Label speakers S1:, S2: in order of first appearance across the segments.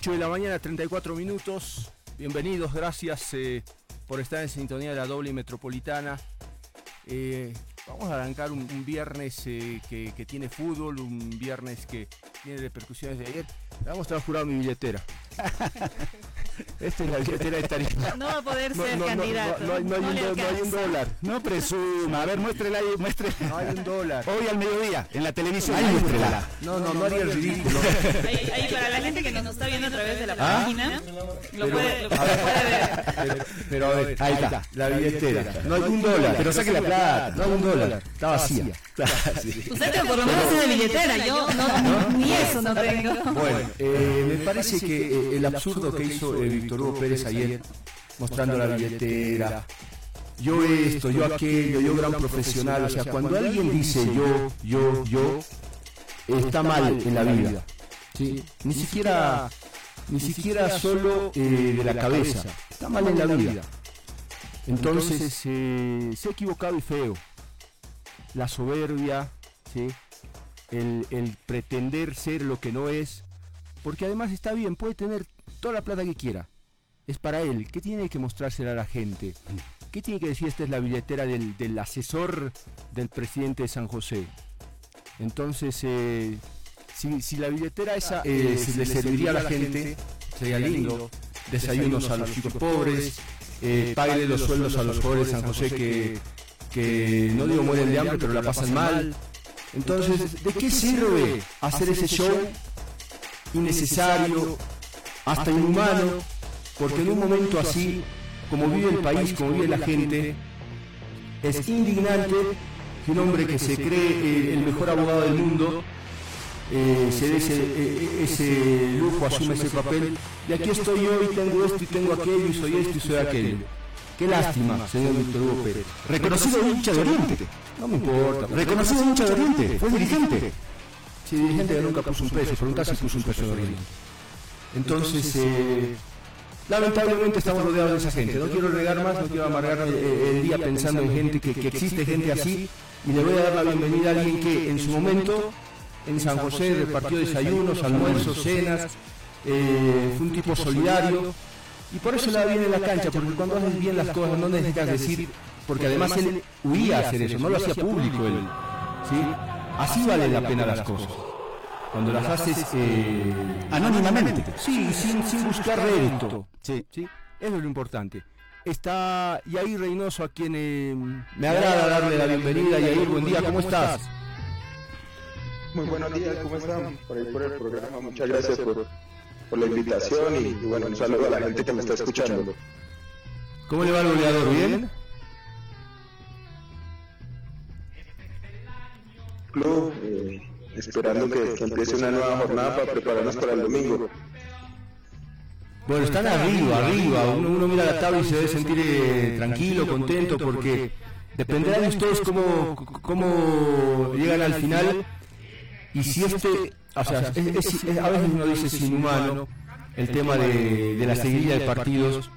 S1: 8 de la mañana, 34 minutos. Bienvenidos, gracias eh, por estar en sintonía de la doble metropolitana. Eh, vamos a arrancar un, viernes eh, que, tiene fútbol, un viernes que tiene repercusiones de ayer. Vamos a jurar mi billetera. Esta es la billetera de Tarija.
S2: No va a poder ser candidato.
S1: No, hay, un, dólar.
S3: No presuma. A ver, muéstrela ahí. Muestre.
S1: No hay un dólar.
S3: Hoy al mediodía, en la televisión. Ahí muéstrela.
S1: No, no, no, haría el ridículo.
S2: Ahí, para la gente que nos está viendo a través de la ¿Ah? página, lo, puede, lo puede ver.
S1: Pero, a ver, ahí está, la billetera. No hay un dólar.
S3: Pero saque la plata.
S1: No hay un dólar. Está vacía.
S2: Usted tiene por lo menos tiene billetera. Yo no, ni eso no tengo.
S1: Bueno, eh, me parece que eh, el absurdo que hizo Víctor Hugo Pérez ayer, mostrando la billetera, yo esto, yo aquello, yo gran profesional, o sea, cuando alguien dice yo, yo, yo, está mal en la vida, ¿sí? Ni siquiera, ni siquiera solo eh, de la cabeza, está mal en la vida. Entonces, eh, se ha equivocado y feo. La soberbia, ¿sí? el, el pretender ser lo que no es, porque además está bien, puede tener toda la plata que quiera. Es para él. ¿Qué tiene que mostrársela a la gente? ¿Qué tiene que decir? Esta es la billetera del, asesor del presidente de San José. Entonces, eh, si, la billetera esa eh, le serviría a la gente, sería lindo. Desayunos a los chicos pobres, eh, pague los sueldos a los pobres de San José que, que no digo mueren de hambre, pero la pasan mal. Entonces, ¿de qué sirve hacer ese show innecesario, hasta inhumano, porque en un momento así, como vive el país, como vive la gente, es indignante que un hombre que se cree el mejor abogado del mundo eh, se dé ese, ese, lujo, asume ese papel, y aquí estoy yo y tengo esto y tengo aquello y soy esto y soy aquello. Qué lástima, señor Víctor Hugo Pérez.
S3: Reconocido hincha de Oriente.
S1: No me importa.
S3: Reconocido hincha de Oriente. Fue dirigente.
S1: Sí, dirigente que nunca puso un peso. Preguntar si puso un peso de Oriente. Entonces, eh, lamentablemente estamos rodeados de esa gente. No quiero regar más, no quiero amargar el, día pensando en gente que, existe gente así. Y le voy a dar la bienvenida a alguien que en su momento en San José repartió desayunos, almuerzos, cenas. Eh, fue un tipo solidario. Y por eso la viene en la cancha, porque cuando haces bien las cosas no necesitas decir, porque además él huía a hacer eso, no lo hacía público él. ¿sí? Así vale la pena las cosas cuando las haces eh,
S3: anónimamente.
S1: Sí, sin, sin buscar rédito. Sí. sí. Eso es lo importante. Está Yair Reynoso a quien eh, me agrada darle la bienvenida. Yair, buen día, ¿cómo estás?
S4: Muy buenos días, ¿cómo están? Por ahí por el programa, muchas gracias por, por la invitación y, bueno, un saludo a la gente que me está escuchando.
S1: ¿Cómo le va al goleador? ¿Bien?
S4: Club, eh, esperando que, empiece una nueva jornada para prepararnos para el domingo.
S1: Bueno, están arriba, arriba. Uno, mira la tabla y se debe sentir eh, tranquilo, contento, porque dependerá de ustedes cómo, cómo llegan al final. Y si este, o sea, a veces uno dice es inhumano el tema de, la seguida de partidos,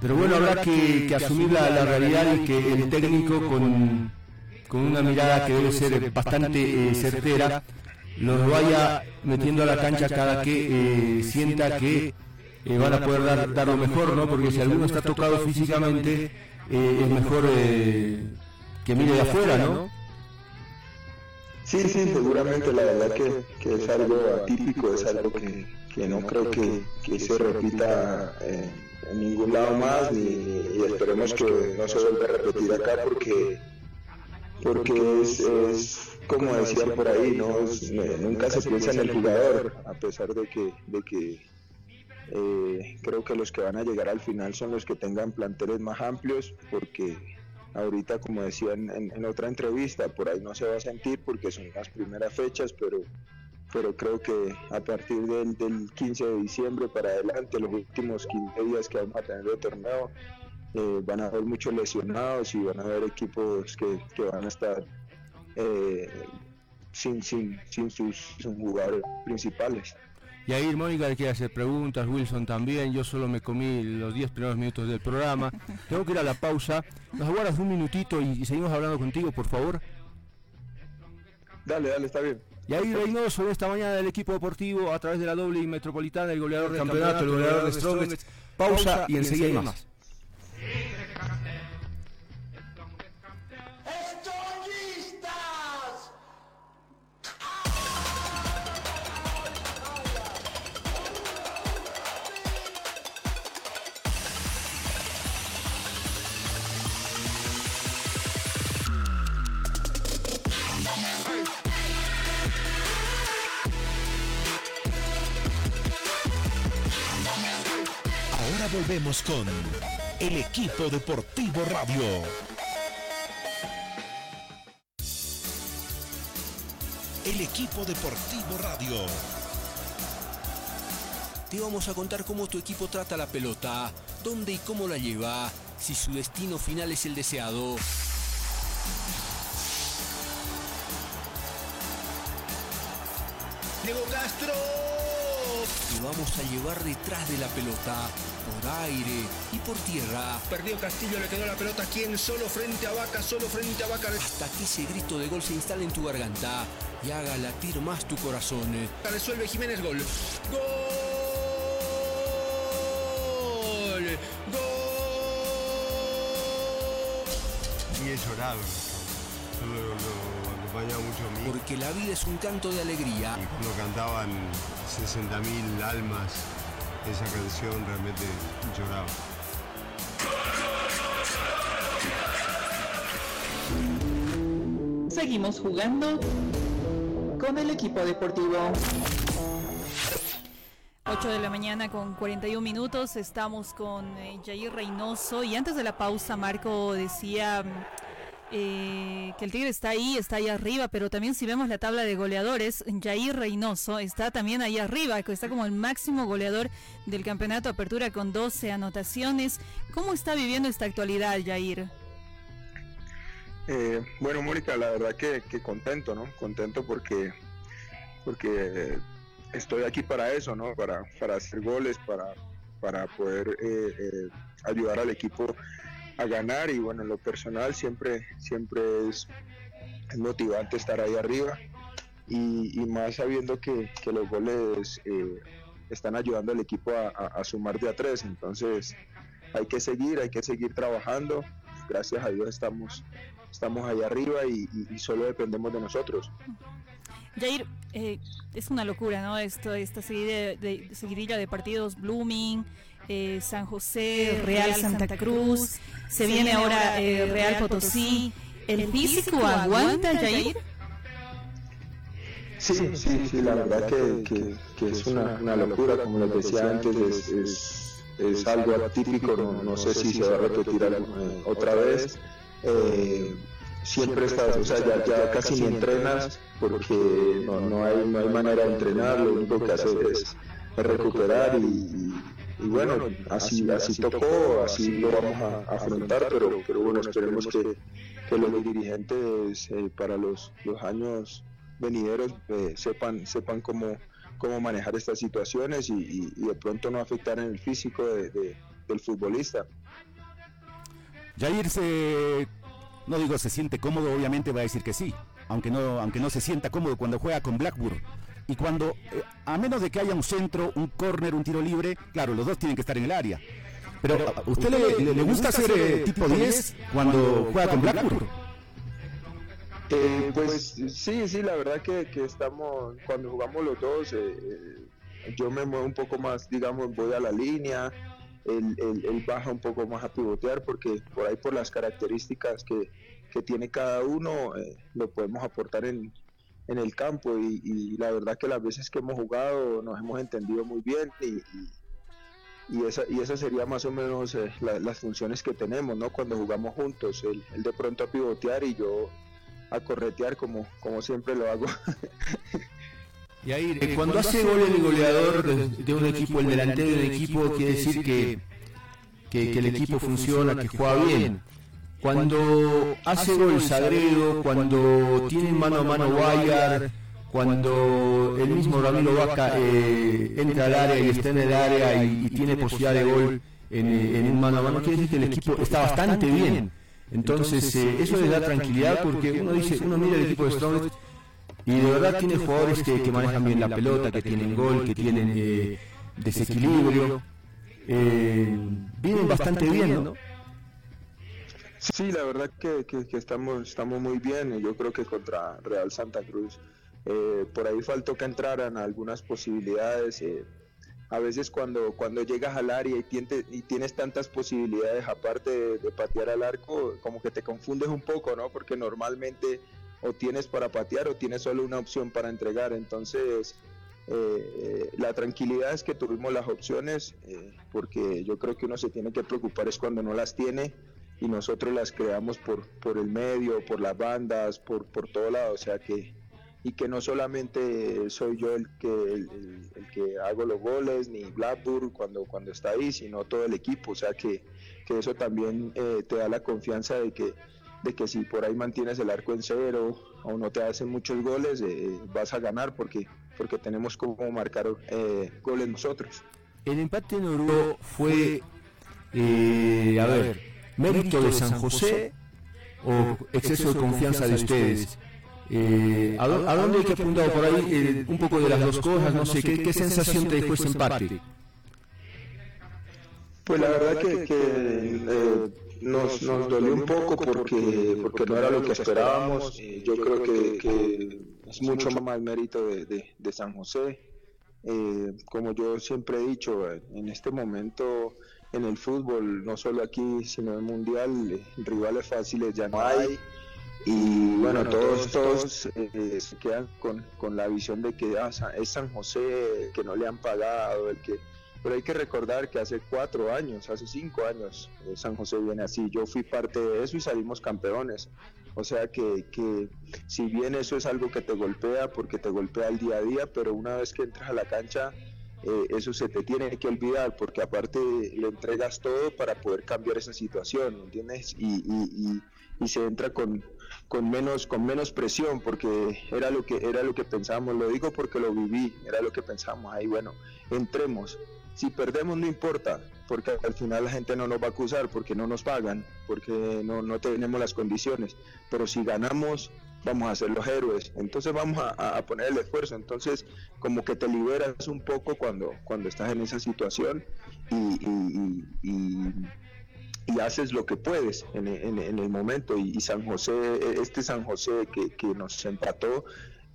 S1: pero bueno, habrá que, asumir la, la realidad y que el técnico con con una mirada que debe ser bastante eh, certera, los vaya metiendo a la cancha cada que eh, sienta que eh, van a poder dar, dar, lo mejor, ¿no? Porque si alguno está tocado físicamente, es mejor que mire de afuera, ¿no?
S4: Sí, sí, seguramente la verdad que, que es algo atípico, es algo que, que no creo que, que se repita en ningún lado más ni, y esperemos que no se vuelva a repetir acá porque porque es, es como decían por ahí, ¿no? nunca se piensa en el jugador, a pesar de que, de que eh, creo que los que van a llegar al final son los que tengan planteles más amplios, porque ahorita como decía en, en, otra entrevista, por ahí no se va a sentir porque son las primeras fechas, pero, pero creo que a partir del, del 15 de diciembre para adelante, los últimos 15 días que vamos a tener de torneo, eh, van a haber muchos lesionados y van a haber equipos que, que van a estar eh, sin, sin, sin sus, sus jugadores principales.
S5: Y ahí Mónica le quiere hacer preguntas, Wilson también, yo solo me comí los 10 primeros minutos del programa. Tengo que ir a la pausa. ¿Nos aguardas un minutito y, seguimos hablando contigo, por favor?
S4: Dale, dale, está bien.
S5: Y ahí Reynoso esta mañana del equipo deportivo a través de la doble y metropolitana, el goleador del campeonato, el goleador de Strongest. Pausa y enseguida más.
S6: Volvemos con el equipo deportivo radio. El equipo deportivo radio.
S7: Te vamos a contar cómo tu equipo trata la pelota, dónde y cómo la lleva, si su destino final es el deseado. Diego Castro. Te vamos a llevar detrás de la pelota por aire y por tierra.
S8: Perdió Castillo, le quedó la pelota. ¿Quién? Solo frente a Vaca, solo frente a Vaca.
S7: Hasta que ese grito de gol se instale en tu garganta y haga latir más tu corazón.
S8: Resuelve Jiménez, gol. ¡Gol! ¡Gol!
S9: Y he llorado. Lo, lo acompañaba mucho a mí.
S7: Porque la vida es un canto de alegría.
S9: Y cuando cantaban 60.000 almas esa canción realmente lloraba.
S10: Seguimos jugando con el equipo deportivo.
S2: 8 de la mañana con 41 minutos, estamos con eh, Jair Reynoso y antes de la pausa Marco decía eh, que el Tigre está ahí, está ahí arriba, pero también si vemos la tabla de goleadores, Jair Reynoso está también ahí arriba, que está como el máximo goleador del campeonato Apertura con 12 anotaciones. ¿Cómo está viviendo esta actualidad, Jair?
S4: Eh, bueno, Mónica, la verdad que, contento, ¿no? Contento porque, porque estoy aquí para eso, ¿no? Para, para hacer goles, para, para poder eh, ayudar al equipo a ganar y bueno, en lo personal siempre, siempre es, motivante estar ahí arriba y, más sabiendo que, los goles eh, están ayudando al equipo a, sumar de a tres, entonces hay que seguir, hay que seguir trabajando, gracias a Dios estamos, estamos ahí arriba y, solo dependemos de nosotros.
S2: Jair, eh, es una locura, ¿no? Esto, esta seguidilla de, seguidilla de partidos Blooming, eh, San José, Real Santa Cruz, se viene ahora eh, Real Potosí. ¿El físico aguanta, Jair?
S4: Sí, sí, sí, la verdad que, que, es una, una, locura, como les decía antes, es, es, algo atípico, no, sé si se va a repetir eh, otra vez. siempre estás, o sea, ya, ya casi ni entrenas porque no, no, hay, no hay manera de entrenar, lo único que haces es recuperar y, y bueno, así, así tocó, así lo vamos a, afrontar, pero, pero bueno, esperemos que, que los dirigentes eh, para los, los años venideros eh, sepan, sepan cómo, cómo manejar estas situaciones y, de pronto no afectar en el físico de, del futbolista.
S3: Jair se, no digo se siente cómodo, obviamente va a decir que sí, aunque no, aunque no se sienta cómodo cuando juega con Blackburn y cuando, eh, a menos de que haya un centro, un córner, un tiro libre, claro, los dos tienen que estar en el área. Pero, ¿a usted, le, le, gusta hacer eh, tipo 10 cuando juega con Blackburn?
S4: Eh, pues sí, sí, la verdad que, que estamos, cuando jugamos los dos, yo me muevo un poco más, digamos, voy a la línea, él, él, baja un poco más a pivotear porque por ahí por las características que, que tiene cada uno, lo podemos aportar en, en el campo y, la verdad que las veces que hemos jugado nos hemos entendido muy bien y, y esa, y esa sería más o menos eh, las funciones que tenemos, ¿no? Cuando jugamos juntos, él, de pronto a pivotear y yo a corretear como, como siempre lo hago.
S1: y ahí, eh, cuando, hace gol el goleador de, un equipo, el delantero de un equipo, quiere decir que, que, el equipo funciona, que juega bien. Cuando hace gol Sagredo, cuando tiene mano a mano Guayar, cuando el mismo Ramiro Vaca eh, entra al área y está en el área y, tiene posibilidad de gol en, un mano a mano, quiere decir que el equipo está bastante bien. Entonces, eh, eso le da tranquilidad porque uno dice, uno mira el equipo de Strong y de verdad tiene jugadores que, manejan bien la pelota, que tienen gol, que tienen eh, desequilibrio. vienen bastante bien, ¿no?
S4: Sí, la verdad que, que, estamos, estamos muy bien. Yo creo que contra Real Santa Cruz eh, por ahí faltó que entraran algunas posibilidades. Eh, a veces cuando, cuando llegas al área y, y tienes tantas posibilidades aparte de, patear al arco, como que te confundes un poco, ¿no? Porque normalmente o tienes para patear o tienes solo una opción para entregar. Entonces, eh, la tranquilidad es que tuvimos las opciones, porque yo creo que uno se tiene que preocupar es cuando no las tiene y nosotros las creamos por, por el medio, por las bandas, por, por todo lado. O sea que y que no solamente soy yo el que, el, que hago los goles, ni Blackburn cuando, cuando está ahí, sino todo el equipo. O sea que, que eso también eh, te da la confianza de que, de que si por ahí mantienes el arco en cero o no te hacen muchos goles, eh, vas a ganar porque, porque tenemos como marcar eh, goles nosotros.
S1: El empate en Oruro fue, a ver, mérito de San José o exceso de confianza de ustedes. Eh, ¿a, dónde hay que apuntar por ahí? Eh, un poco de las dos cosas, no sé, ¿qué, sensación te dejó ese empate?
S4: Pues la verdad que, eh, nos, nos dolió un poco porque, porque no era lo que esperábamos. yo creo que, es mucho más mérito de, de, San José. como yo siempre he dicho, en este momento en el fútbol, no solo aquí, sino en el mundial, rivales fáciles ya no hay y bueno, todos, todos eh, se quedan con, con, la visión de que ah, es San José, que no le han pagado, el que... Pero hay que recordar que hace cuatro años, hace cinco años, eh, San José viene así. Yo fui parte de eso y salimos campeones. O sea que, que si bien eso es algo que te golpea, porque te golpea el día a día, pero una vez que entras a la cancha, eh, eso se te tiene que olvidar, porque aparte le entregas todo para poder cambiar esa situación, ¿entiendes? Y, y, y se entra con, con menos con menos presión porque era lo que era lo que pensábamos. Lo digo porque lo viví era lo que pensamos ahí bueno entremos. Si perdemos no importa porque al final la gente no nos va a acusar porque no nos pagan porque no, no tenemos las condiciones. Pero si ganamos vamos a ser los héroes entonces vamos a, a poner el esfuerzo entonces como que te liberas un poco cuando cuando estás en esa situación y, y haces lo que puedes en, el momento. Y, San José, este San José que, que nos empató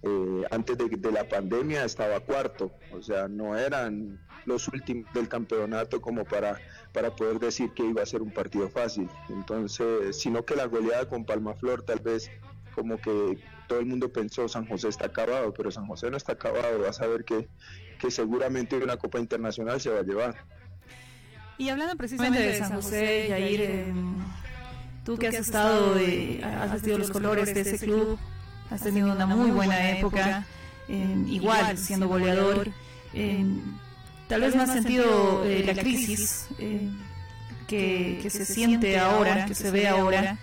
S4: eh, antes de, la pandemia estaba cuarto, o sea, no eran los últimos del campeonato como para, para poder decir que iba a ser un partido fácil. Entonces, sino que la goleada con Palmaflor tal vez como que todo el mundo pensó San José está acabado, pero San José no está acabado, vas a ver que, que seguramente una Copa Internacional se va a llevar.
S2: Y hablando precisamente de San José, Yair, eh, tú que has estado, has vestido los colores de ese club, has tenido una muy buena época, igual siendo goleador, tal vez no has sentido eh, la crisis que, que, se siente ahora, que se ve ahora.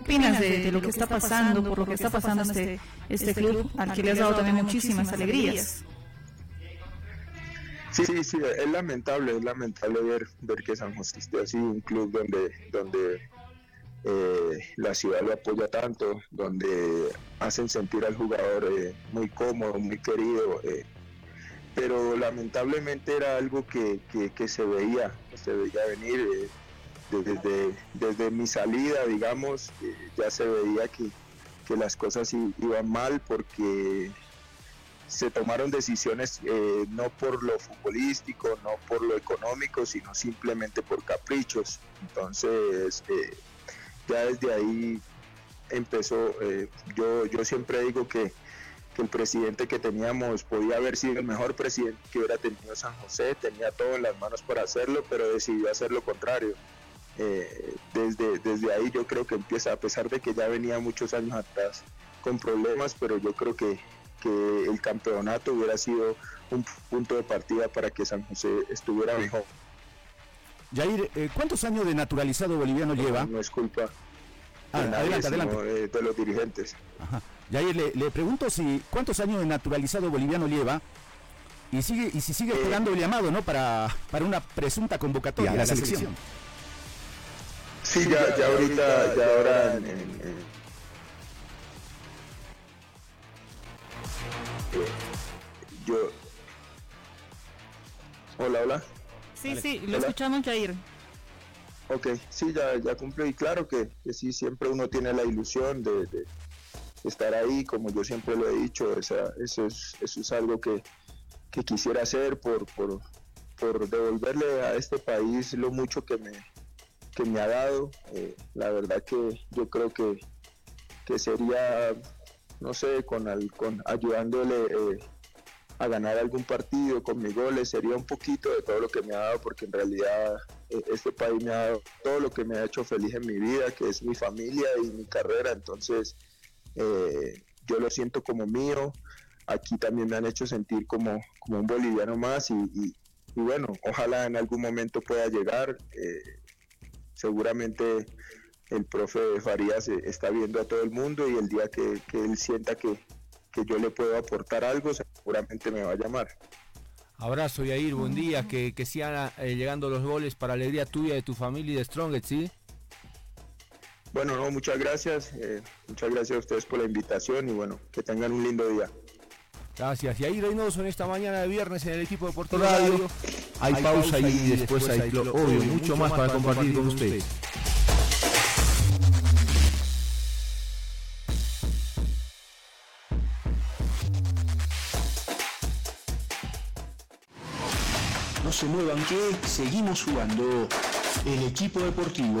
S2: ¿Qué opinas de, lo que está pasando, por lo que está pasando este, este club, al que le has dado también muchísimas alegrías?
S4: Sí, sí, es lamentable, es lamentable ver, ver que San José esté así, un club donde, donde eh, la ciudad lo apoya tanto, donde hacen sentir al jugador eh, muy cómodo, muy querido, eh, pero lamentablemente era algo que, que, se veía, se veía venir desde, desde mi salida, digamos, ya se veía que, que las cosas iban mal porque se tomaron decisiones eh, no por lo futbolístico, no por lo económico, sino simplemente por caprichos. Entonces, eh, ya desde ahí empezó, eh, yo, yo siempre digo que, que el presidente que teníamos podía haber sido el mejor presidente que hubiera tenido San José, tenía todo en las manos para hacerlo, pero decidió hacer lo contrario. Eh, desde, desde ahí yo creo que empieza, a pesar de que ya venía muchos años atrás con problemas, pero yo creo que, que el campeonato hubiera sido un punto de partida para que San José estuviera mejor.
S3: Jair, eh, ¿cuántos años de naturalizado boliviano lleva?
S4: No es culpa
S3: Ah,
S4: de,
S3: adelante, adelante.
S4: de- de los dirigentes.
S3: Ajá. Jair, le, le pregunto si cuántos años de naturalizado boliviano lleva y sigue y si sigue esperando el llamado, ¿no? Para, para una presunta convocatoria a la selección.
S4: Sí, ya, ya ahorita, ya ahora en, en- en- yo hola hola
S2: Sí, sí, lo
S4: Hola.
S2: escuchamos, Jair.
S4: Ok, sí, ya, ya cumplió y claro que, que sí, siempre uno tiene la ilusión de, de estar ahí, como yo siempre lo he dicho, esa- eso, es, eso es algo que, que quisiera hacer por, por, por devolverle a este país lo mucho que me, que me ha dado. Eh, la verdad que yo creo que, que sería, no sé, con, al- con ayudándole eh, a ganar algún partido con mis goles, sería un poquito de todo lo que me ha dado, porque en realidad eh, este país me ha dado todo lo que me ha hecho feliz en mi vida, que es mi familia y mi carrera, entonces eh, yo lo siento como mío, aquí también me han hecho sentir como, como un boliviano más y, bueno, ojalá en algún momento pueda llegar, seguramente el profe Farías eh, está viendo a todo el mundo y el día que, que él sienta que, que yo le puedo aportar algo, seguramente me va a llamar.
S1: Abrazo, Yair, buen día. Que, que sigan eh, llegando los goles para alegría tuya, de tu familia y de Strongest, ¿sí?
S4: Bueno, no, muchas gracias, eh, muchas gracias a ustedes por la invitación y bueno, que tengan un lindo día.
S1: Gracias. Yair Reynoso en esta mañana de viernes en el equipo deportivo
S5: Radio.
S1: Radio.
S5: Hay pausa y después hay, lo- obvio, mucho más para compartir con ustedes.
S6: No se muevan que seguimos jugando. El equipo deportivo.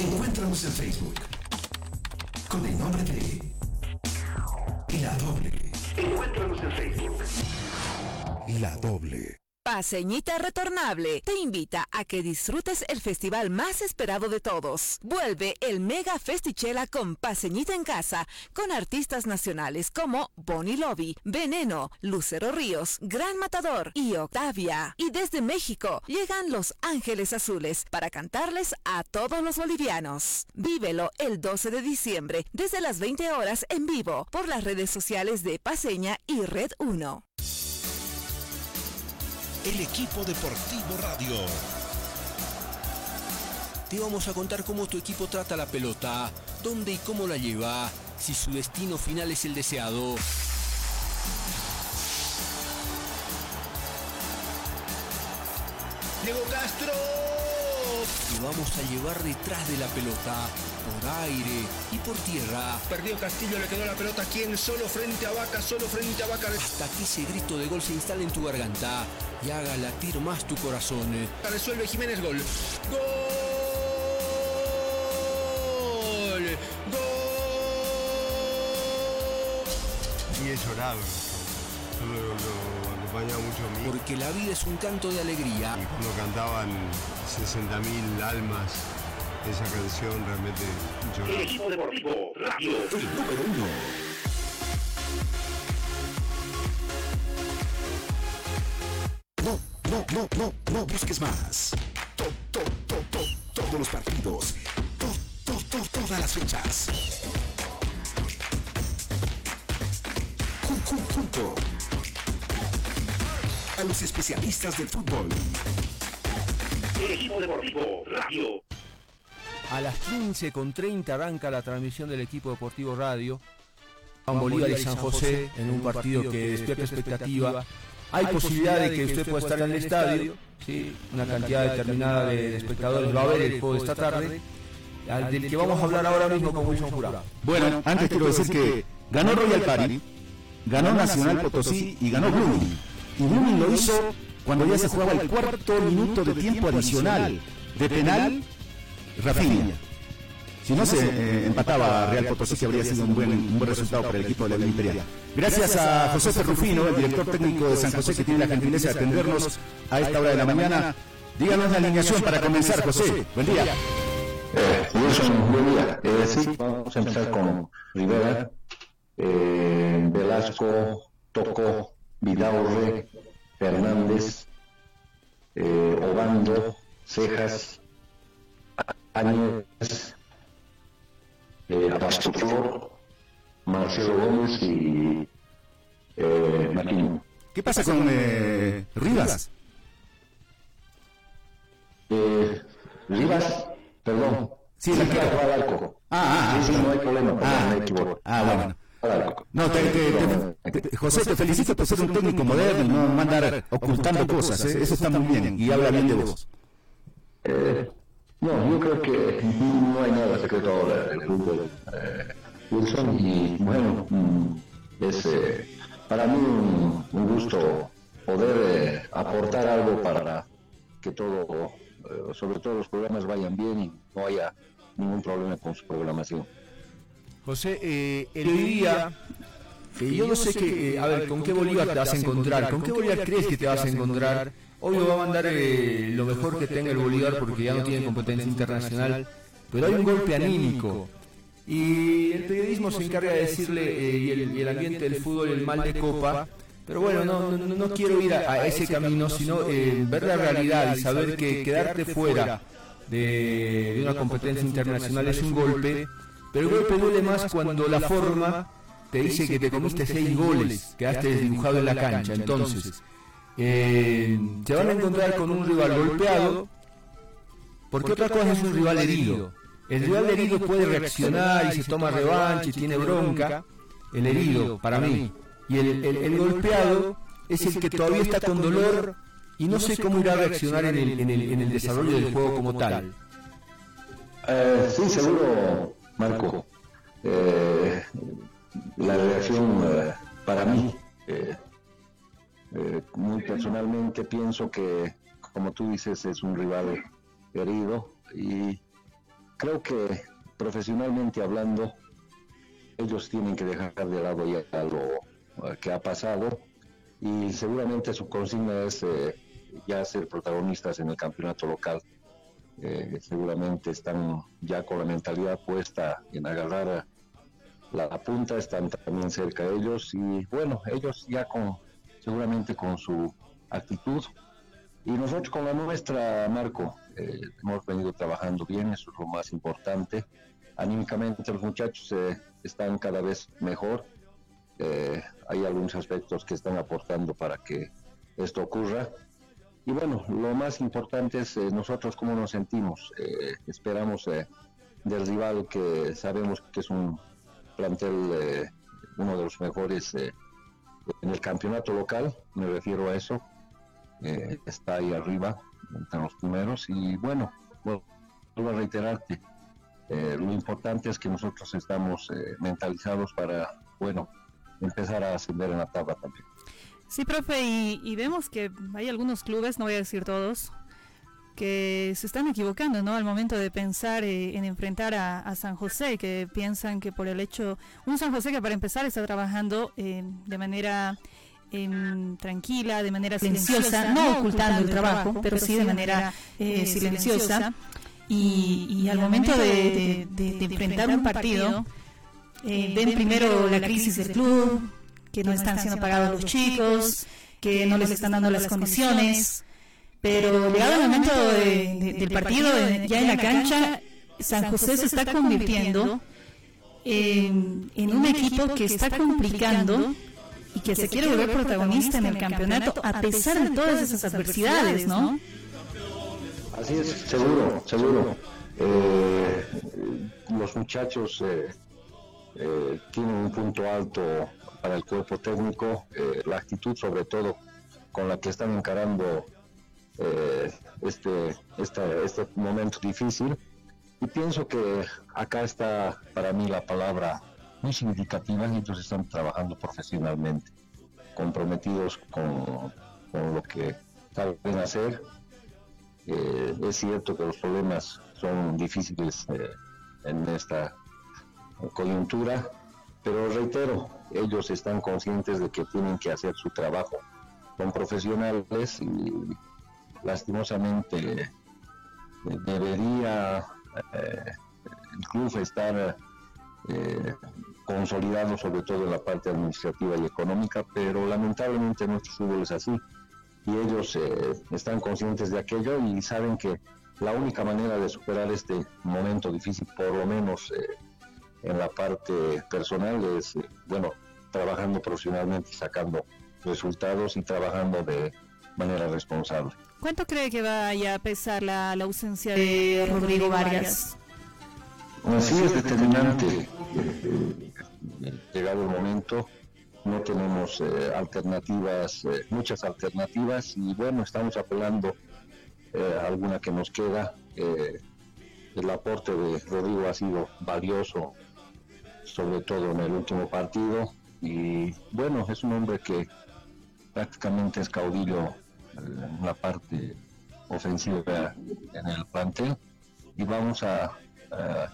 S6: Encuéntranos en Facebook con el nombre de La Doble. Encuéntranos en Facebook. La Doble.
S11: Paseñita Retornable te invita a que disfrutes el festival más esperado de todos. Vuelve el Mega Festichela con Paseñita en casa, con artistas nacionales como Bonnie Lobby, Veneno, Lucero Ríos, Gran Matador y Octavia. Y desde México llegan Los Ángeles Azules para cantarles a todos los bolivianos. Vívelo el 12 de diciembre desde las 20 horas en vivo por las redes sociales de Paseña y Red 1.
S6: El equipo deportivo radio.
S7: Te vamos a contar cómo tu equipo trata la pelota, dónde y cómo la lleva, si su destino final es el deseado.
S8: Diego Castro.
S7: Te vamos a llevar detrás de la pelota, por aire y por tierra,
S8: Perdió Castillo, le quedó la pelota. ¿Quién? Solo frente a Vaca, solo frente a Vaca.
S7: hasta que ese grito de gol se instale en tu garganta y haga latir más tu corazón.
S8: Resuelve Jiménez, gol. ¡Gol! ¡Gol!
S9: Y he llorado. Yo lo, lo acompañaba mucho a mí.
S7: Porque la vida es un canto de alegría.
S9: Y cuando cantaban 60.000 almas esa canción, realmente lloraba.
S6: deportivo radio. El número uno. No, no, no, no, no busques más. To, to, to, to, todos los partidos. To, to, to, todas las fechas. Jun- jun- Junto a los especialistas del fútbol. El equipo deportivo radio.
S1: A las 15 con 30 arranca la transmisión del equipo deportivo radio Bolívar y San José en un partido que despierta expectativa. Hay posibilidad de que usted pueda estar en el estadio, ¿sí? una cantidad determinada de espectadores va a ver el juego de esta tarde, del que vamos a hablar ahora mismo con Wilson Jurado.
S3: Bueno, antes quiero decir que ganó Royal Party, ganó Nacional Potosí y ganó Blooming. Y Blooming lo hizo cuando ya se jugaba el cuarto minuto de tiempo adicional de penal Rafinha. Si no se eh, empataba Real Potosí, que habría sido un buen, un buen resultado para el equipo de la Imperial. Gracias a José Ferrufino, el director técnico de San José, que tiene la gentileza de atendernos a esta hora de la mañana. Díganos la alineación para comenzar, José. Buen día.
S12: Eh, Wilson, buen día. Eh, sí, vamos a empezar con Rivera, eh, Velasco, Toco, Vidaurre, Fernández, eh, Obando, Cejas, Áñez, eh, Pastor, Marcelo Gómez y eh, Martín.
S3: ¿Qué pasa con eh, Rivas?
S12: Eh, Rivas, perdón.
S3: Sí, la
S12: jugar al arco.
S3: Ah, ah,
S12: sí, sí, no hay problema,
S3: Ah,
S12: me equivoco.
S3: ah, bueno. No, te, te- te- José, te felicito por ser un técnico moderno y no andar ocultando cosas. ¿eh? Eso está muy bien y habla bien de vos.
S12: Eh, no, yo creo que no hay nada secreto ahora del fútbol eh, Wilson y bueno, mm, es eh, para mí un, un gusto poder eh, aportar algo para que todo, sobre todo los programas vayan bien y no haya ningún problema con su programación.
S1: José, eh, el hoy día, eh, yo no sé que, eh, a ver, ¿con qué Bolívar te vas a encontrar? ¿Con qué Bolívar crees que te vas a encontrar? Obvio va a mandar eh, lo mejor que tenga el Bolívar porque ya no tiene competencia internacional, pero hay un golpe anímico. Y el periodismo se encarga de decirle, eh, y, el, y el ambiente del fútbol, el mal de copa, pero bueno, no, no, quiero ir a, a ese camino, sino eh, ver la realidad y saber que quedarte fuera de, de una competencia internacional es un golpe, pero el golpe duele más cuando la forma te dice que te comiste seis goles, quedaste desdibujado en la cancha. Entonces, eh, se van a encontrar con un rival golpeado, porque otra cosa es un rival herido. El rival herido puede reaccionar y se toma revancha y tiene bronca. El herido, para mí. Y el, el- el golpeado es el que todavía está con dolor y no sé cómo irá a reaccionar en el, en el, en el desarrollo del juego como tal.
S12: Eh, sí, seguro, Marco. Eh, la reacción eh, para mí, eh, muy personalmente pienso que, como tú dices, es un rival herido y creo que profesionalmente hablando, ellos tienen que dejar de lado ya lo que ha pasado y seguramente su consigna es ya ser protagonistas en el campeonato local eh, seguramente están ya con la mentalidad puesta en agarrar la, punta, están también cerca de ellos y bueno, ellos ya con seguramente con su actitud y nosotros con la nuestra, Marco, eh, hemos venido trabajando bien, eso es lo más importante. Anímicamente los muchachos eh, están cada vez mejor, eh, hay algunos aspectos que están aportando para que esto ocurra. Y bueno, lo más importante es eh, nosotros cómo nos sentimos. Eh, esperamos eh, del rival que sabemos que es un plantel, eh, uno de los mejores en el campeonato local, me refiero a eso. Está ahí arriba, entre los primeros. Y bueno, vuelvo a reiterarte, lo importante es que nosotros estamos eh, mentalizados para, bueno, empezar a ascender en la tabla también.
S2: Sí, profe, y, y vemos que hay algunos clubes, no voy a decir todos, que se están equivocando, ¿no? Al momento de pensar eh, en enfrentar a, a San José, que piensan que por el hecho, un San José que para empezar está trabajando eh, de manera em, tranquila, de manera silenciosa, no ocultando el trabajo, pero sí de manera eh, silenciosa. Y, y al momento de, de- de- de enfrentar un partido, eh, ven primero la crisis del club, que no están siendo pagados los chicos, que no les están dando las condiciones, pero llegado el momento de- de- del partido, ya en la cancha, San José se está convirtiendo en, en un equipo que está complicando y que se quiere volver protagonista en el campeonato a pesar de todas esas adversidades, ¿no?
S12: Así es, seguro, seguro. Eh, los muchachos eh, eh, tienen un punto alto para el cuerpo técnico, eh, la actitud sobre todo con la que están encarando eh, este, este momento difícil. Y pienso que acá está para mí la palabra muy significativa, ellos están trabajando profesionalmente, comprometidos con, con lo que saben hacer. Eh, es cierto que los problemas son difíciles en esta coyuntura, pero reitero, ellos están conscientes de que tienen que hacer su trabajo. Son profesionales y lastimosamente debería eh, el club estar eh, consolidado sobre todo en la parte administrativa y económica, pero lamentablemente nuestro fútbol es así y ellos eh, están conscientes de aquello y saben que la única manera de superar este momento difícil, por lo menos eh, en la parte personal, es, eh, bueno, trabajando profesionalmente, sacando resultados y trabajando de manera responsable.
S2: ¿Cuánto cree que vaya a pesar la, la ausencia de Rodrigo Vargas?
S12: sí es determinante. Llegado el momento, no tenemos eh, alternativas, eh, muchas alternativas y bueno, estamos apelando eh, a alguna que nos queda. el aporte de Rodrigo ha sido valioso, sobre todo en el último partido. Y bueno, es un hombre que prácticamente es caudillo en la parte ofensiva en el plantel. Y vamos a,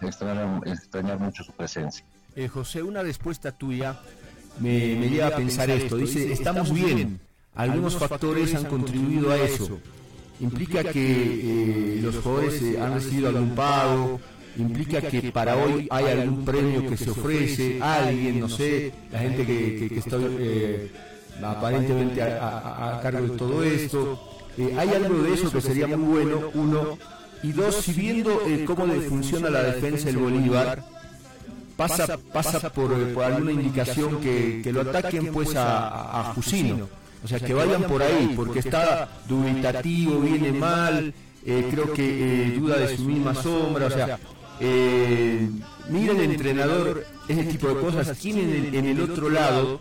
S12: extrañar, extrañar, mucho su presencia.
S1: José, una respuesta tuya me, me lleva a pensar esto. Dice, estamos bien, algunos factores han contribuido a eso. Implica que eh, los jugadores eh, han recibido algún pago, implica que para hoy hay algún premio que se ofrece, alguien, no sé, la gente que, que, está eh, aparentemente a, cargo de todo esto. hay algo de eso que sería muy bueno, uno. Y dos, si viendo cómo funciona la defensa del Bolívar, pasa, pasa por, por alguna indicación que, que, lo ataquen pues a, a Jusino. O sea, que vayan por ahí, porque está dubitativo, viene mal, eh, creo que eh, duda de su misma sombra, o sea, eh, miren el entrenador, ese tipo de cosas, ¿quién en el, en el otro lado,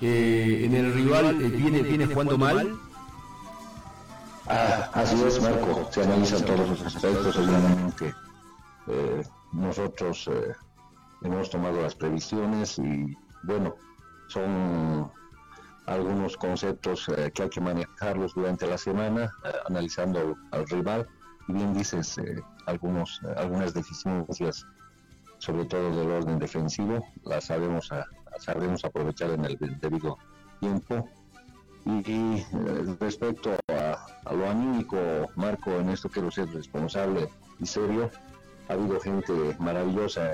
S1: en el rival, viene, viene jugando mal?
S12: Ah, así es, Marco, se analizan todos los aspectos, obviamente. nosotros hemos tomado las previsiones y bueno, son algunos conceptos eh, que hay que manejarlos durante la semana, eh, analizando al rival. Y bien dices, eh, algunos, algunas deficiencias, sobre todo del orden defensivo, las sabemos, sabemos aprovechar en el debido tiempo. Y, respecto a, lo anímico, Marco, en esto quiero ser responsable y serio. Ha habido gente maravillosa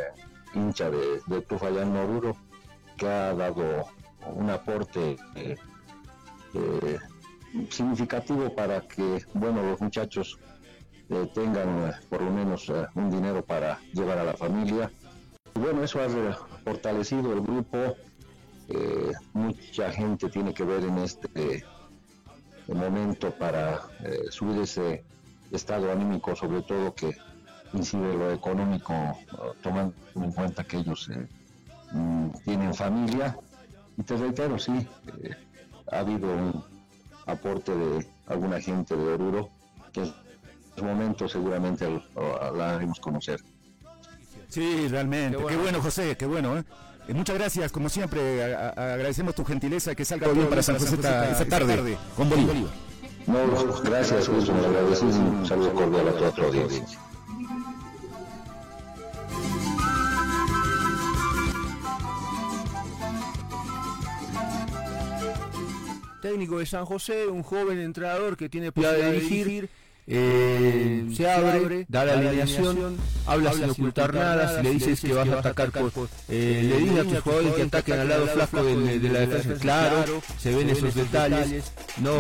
S12: hincha de, de Tufayán Oruro, que ha dado un aporte eh, eh, significativo para que bueno los muchachos eh, tengan por lo menos un dinero para llevar a la familia. Bueno, eso ha fortalecido el grupo. mucha gente tiene que ver en este momento para subir ese estado anímico, sobre todo que incide lo económico, tomando en cuenta que ellos eh, mm, tienen familia. Y te reitero, sí, eh, ha habido un aporte de alguna gente de Oruro que en su momento seguramente la haremos conocer.
S3: Sí, realmente. Qué bueno, José, qué bueno. ¿eh? muchas gracias, como siempre. agradecemos tu gentileza que salga bien para San José esta, tarde, con Bolívar.
S12: No, gracias, agradecemos un saludo cordial a toda tu audiencia.
S1: técnico de San José, un joven entrenador que tiene posibilidad de dirigir eh, se abre, da la alineación, habla sin ocultar nada, si le dices que vas a atacar, eh, le dices a tus jugadores que ataquen al lado flaco de, la defensa, claro, se ven esos detalles, no,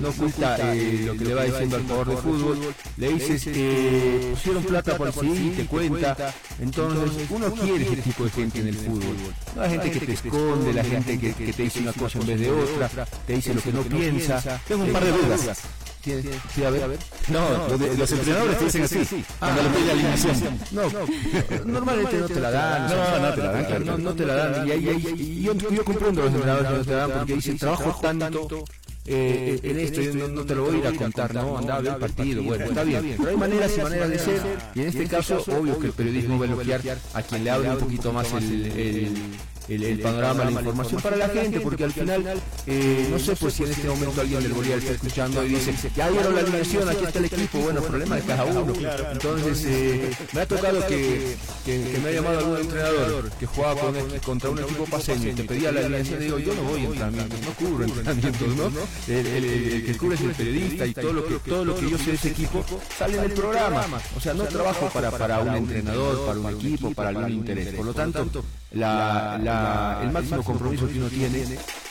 S1: no oculta eh, lo que le va diciendo al jugador de fútbol, le dices que pusieron plata por sí, te cuenta, entonces uno quiere ese tipo de gente en el fútbol, no hay gente que te esconde, la gente que, que te dice una cosa en vez de otra, te dice lo que no piensa,
S3: tengo un par de dudas.
S1: Sí, a ver, a ver.
S3: No, los, entrenadores te dicen así, cuando le alineación.
S1: No, normalmente no te la dan.
S3: No, no te la dan, claro.
S1: No, no te la dan. Y, yo, comprendo los entrenadores que no te la dan porque dicen trabajo tanto eh, en esto, yo no, no te lo voy a ir a contar, ¿no? Andaba a ver el partido, bueno, está bien. Pero hay maneras y maneras de ser. Y en este caso, obvio que el periodismo va a elogiar a quien le abre un poquito más el, el, el, el panorama, la información para la gente, porque al final, eh, no sé pues si en este momento alguien del Bolívar está escuchando y dice, ya dieron la alineación, aquí está el equipo, bueno, problema de cada uno. Entonces, eh, me ha tocado que, que, que me ha llamado algún entrenador que jugaba con- contra un equipo paseño y te pedía la alineación, digo, yo no voy a entrenamientos, no cubro entrenamientos, ¿no? El, el- el- el que cubre es el periodista y todo lo que, todo lo que yo sé de ese equipo sale en el programa. O sea, no trabajo para, para un entrenador, para un equipo, para algún interés. Por lo tanto, la, la- el máximo compromiso que uno tiene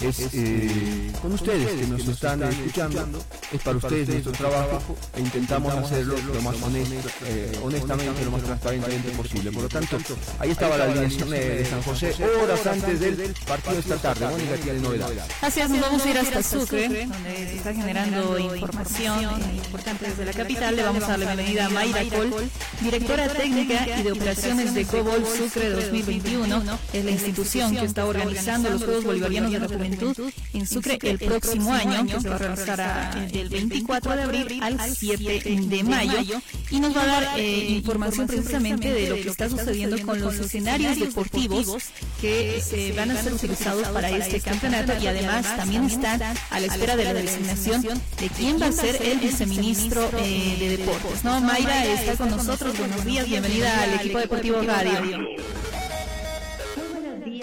S1: es eh, con ustedes que nos están escuchando, es para ustedes nuestro trabajo e intentamos hacerlo lo más honesto, eh, honestamente, lo más transparentemente posible. Por lo tanto, ahí estaba la alineación de, de San José horas antes del partido de esta tarde. Mónica tiene novedades.
S2: Así es, nos vamos a ir hasta Sucre, donde se está generando información eh, importante desde la capital. Le vamos a dar la bienvenida a Mayra Col, directora técnica y de operaciones de Cobol Sucre 2021. Es la institución que está organizando los Juegos Bolivarianos de la Juventud en Sucre el próximo año, que se va a realizar del 24 de abril al 7 de mayo. Y nos va a dar eh, información precisamente de lo que está sucediendo con los escenarios deportivos que se van a ser utilizados para este campeonato y además también están a la espera de la designación de quién va a ser el viceministro eh, de deportes. No, Mayra está con nosotros. Buenos días, bienvenida al equipo deportivo radio.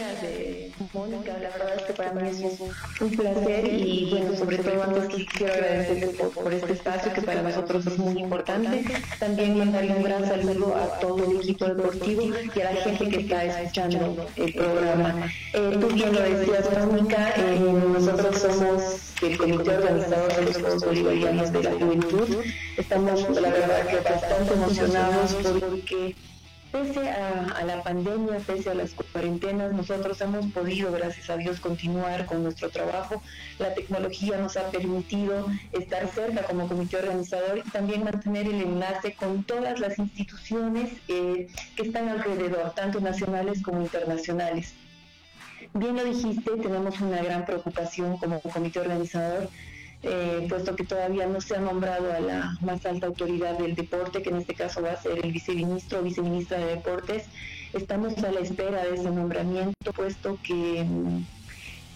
S13: Días, eh, Mónica. La verdad es que para mí es un, placer y, bueno, sobre todo antes que quiero agradecerle por, por este espacio que para nosotros es muy importante. También mandarle un gran saludo a todo el equipo deportivo y a la gente que está escuchando el programa. Eh, tú bien lo decías, Mónica, eh, nosotros somos el comité organizador de los Juegos Bolivarianos de la Juventud. Estamos, la verdad, que bastante emocionados porque Pese a, la pandemia, pese a las cuarentenas, nosotros hemos podido, gracias a Dios, continuar con nuestro trabajo. La tecnología nos ha permitido estar cerca como comité organizador y también mantener el enlace con todas las instituciones eh, que están alrededor, tanto nacionales como internacionales. Bien lo dijiste, tenemos una gran preocupación como comité organizador eh, puesto que todavía no se ha nombrado a la más alta autoridad del deporte, que en este caso va a ser el viceministro o viceministra de Deportes. Estamos a la espera de ese nombramiento, puesto que mm,